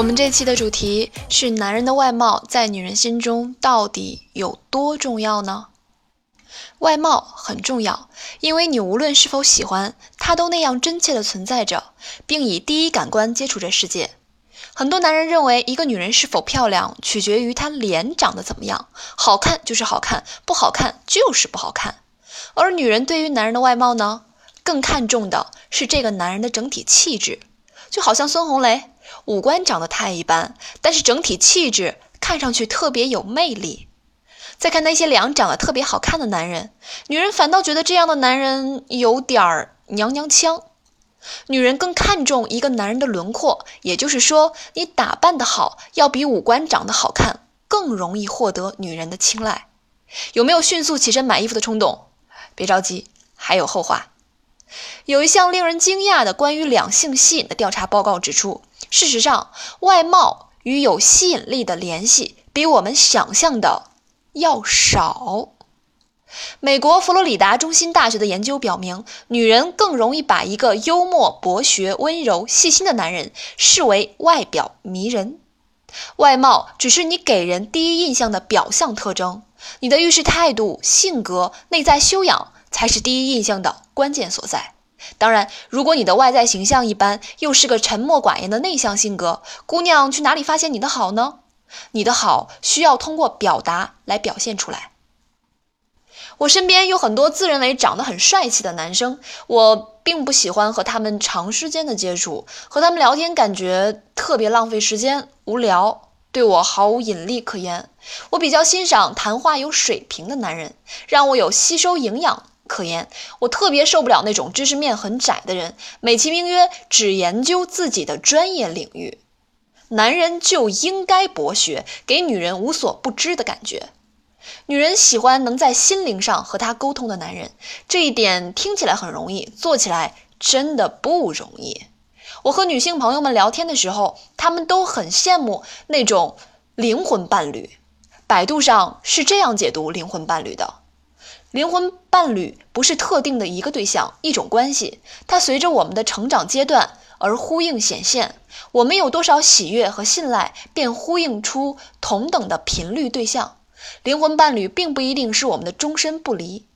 我们这期的主题是男人的外貌在女人心中到底有多重要呢？外貌很重要，因为你无论是否喜欢，它都那样真切的存在着，并以第一感官接触着世界。很多男人认为一个女人是否漂亮取决于她脸长得怎么样，好看就是好看，不好看就是不好看。而女人对于男人的外貌呢，更看重的是这个男人的整体气质，就好像孙红雷。五官长得太一般，但是整体气质看上去特别有魅力。再看那些脸长得特别好看的男人，女人反倒觉得这样的男人有点儿娘娘腔。女人更看重一个男人的轮廓，也就是说，你打扮得好，要比五官长得好看更容易获得女人的青睐。有没有迅速起身买衣服的冲动？别着急，还有后话。有一项令人惊讶的关于两性吸引的调查报告指出，事实上，外貌与有吸引力的联系比我们想象的要少。美国佛罗里达中心大学的研究表明，女人更容易把一个幽默、博学、温柔、细心的男人视为外表迷人。外貌只是你给人第一印象的表象特征，你的遇事态度、性格、内在修养才是第一印象的关键所在。当然，如果你的外在形象一般，又是个沉默寡言的内向性格，姑娘去哪里发现你的好呢？你的好需要通过表达来表现出来。我身边有很多自认为长得很帅气的男生，我并不喜欢和他们长时间的接触，和他们聊天感觉特别浪费时间、无聊，对我毫无引力可言。我比较欣赏谈话有水平的男人，让我有吸收营养可言。我特别受不了那种知识面很窄的人，美其名曰只研究自己的专业领域。男人就应该博学，给女人无所不知的感觉。女人喜欢能在心灵上和她沟通的男人，这一点听起来很容易，做起来真的不容易。我和女性朋友们聊天的时候，她们都很羡慕那种灵魂伴侣。百度上是这样解读灵魂伴侣的：灵魂伴侣不是特定的一个对象、一种关系，它随着我们的成长阶段而呼应显现。我们有多少喜悦和信赖，便呼应出同等的频率对象。灵魂伴侣并不一定是我们的终身不离，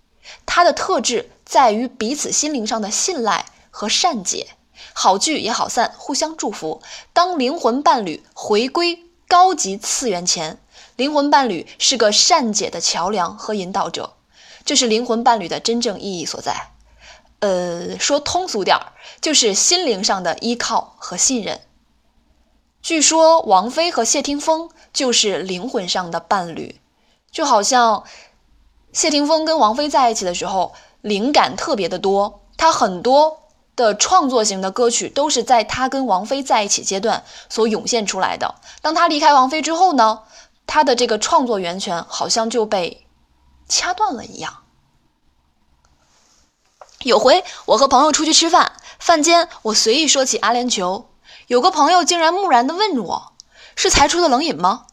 它的特质在于彼此心灵上的信赖和善解，好聚也好散，互相祝福。当灵魂伴侣回归高级次元前，灵魂伴侣是个善解的桥梁和引导者，这是灵魂伴侣的真正意义所在。呃，说通俗点儿，就是心灵上的依靠和信任。据说王菲和谢霆锋就是灵魂上的伴侣。就好像谢霆锋跟王菲在一起的时候，灵感特别的多。他很多的创作型的歌曲都是在他跟王菲在一起阶段所涌现出来的。当他离开王菲之后呢，他的这个创作源泉好像就被掐断了一样。有回我和朋友出去吃饭，饭间我随意说起阿联酋，有个朋友竟然木然地问我：“是才出的冷饮吗？”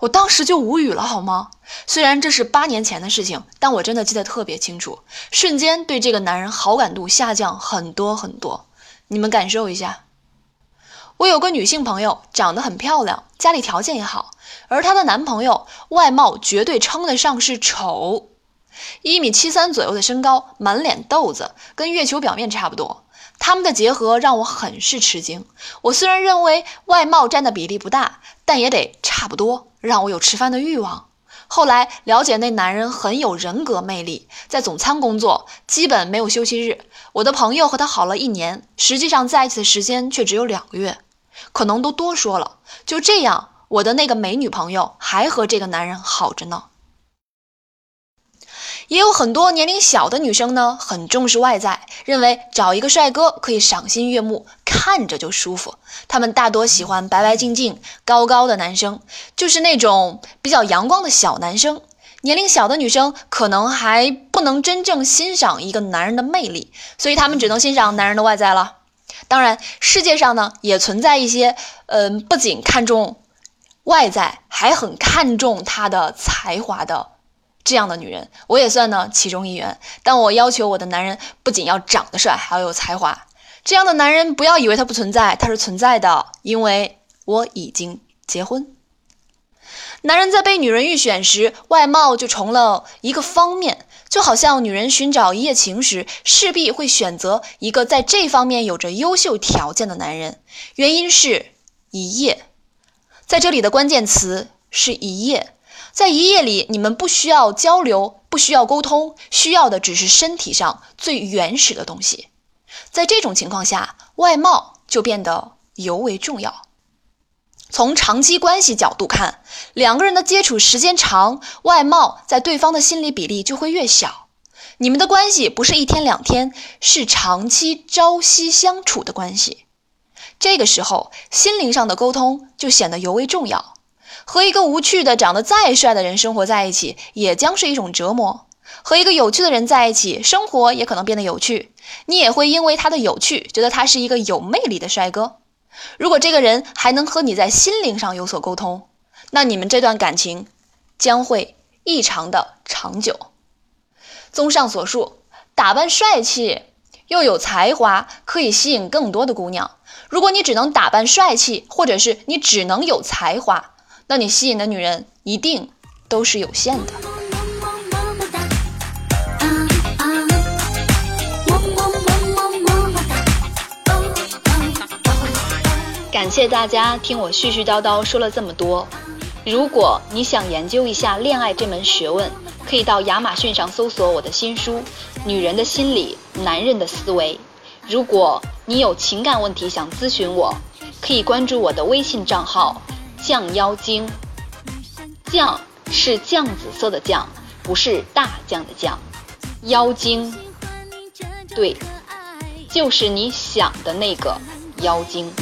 我当时就无语了，好吗？虽然这是八年前的事情，但我真的记得特别清楚，瞬间对这个男人好感度下降很多很多。你们感受一下。我有个女性朋友，长得很漂亮，家里条件也好，而她的男朋友外貌绝对称得上是丑，一米七三左右的身高，满脸痘子，跟月球表面差不多。他们的结合让我很是吃惊。我虽然认为外貌占的比例不大，但也得差不多。让我有吃饭的欲望。后来了解那男人很有人格魅力，在总餐工作，基本没有休息日。我的朋友和他好了一年，实际上在一起的时间却只有两个月，可能都多说了。就这样，我的那个美女朋友还和这个男人好着呢。也有很多年龄小的女生呢，很重视外在，认为找一个帅哥可以赏心悦目，看着就舒服。他们大多喜欢白白净净、高高的男生，就是那种比较阳光的小男生。年龄小的女生可能还不能真正欣赏一个男人的魅力，所以他们只能欣赏男人的外在了。当然，世界上呢也存在一些，嗯，不仅看重外在，还很看重他的才华的这样的女人。我也算呢其中一员。但我要求我的男人不仅要长得帅，还要有才华。这样的男人不要以为他不存在，他是存在的，因为我已经结婚。男人在被女人预选时，外貌就成了一个方面，就好像女人寻找一夜情时，势必会选择一个在这方面有着优秀条件的男人。原因是一夜，在这里的关键词是一夜，在一夜里，你们不需要交流，不需要沟通，需要的只是身体上最原始的东西。在这种情况下，外貌就变得尤为重要。从长期关系角度看，两个人的接触时间长，外貌在对方的心理比例就会越小。你们的关系不是一天两天，是长期朝夕相处的关系。这个时候，心灵上的沟通就显得尤为重要。和一个无趣的、长得再帅的人生活在一起，也将是一种折磨；和一个有趣的人在一起，生活也可能变得有趣。你也会因为他的有趣，觉得他是一个有魅力的帅哥。如果这个人还能和你在心灵上有所沟通，那你们这段感情将会异常的长久。综上所述，打扮帅气又有才华，可以吸引更多的姑娘。如果你只能打扮帅气，或者是你只能有才华，那你吸引的女人一定都是有限的。谢谢大家听我絮絮叨叨说了这么多。如果你想研究一下恋爱这门学问，可以到亚马逊上搜索我的新书《女人的心理，男人的思维》。如果你有情感问题想咨询我，可以关注我的微信账号“酱妖精”。酱是酱紫色的酱，不是大酱的酱。妖精，对，就是你想的那个妖精。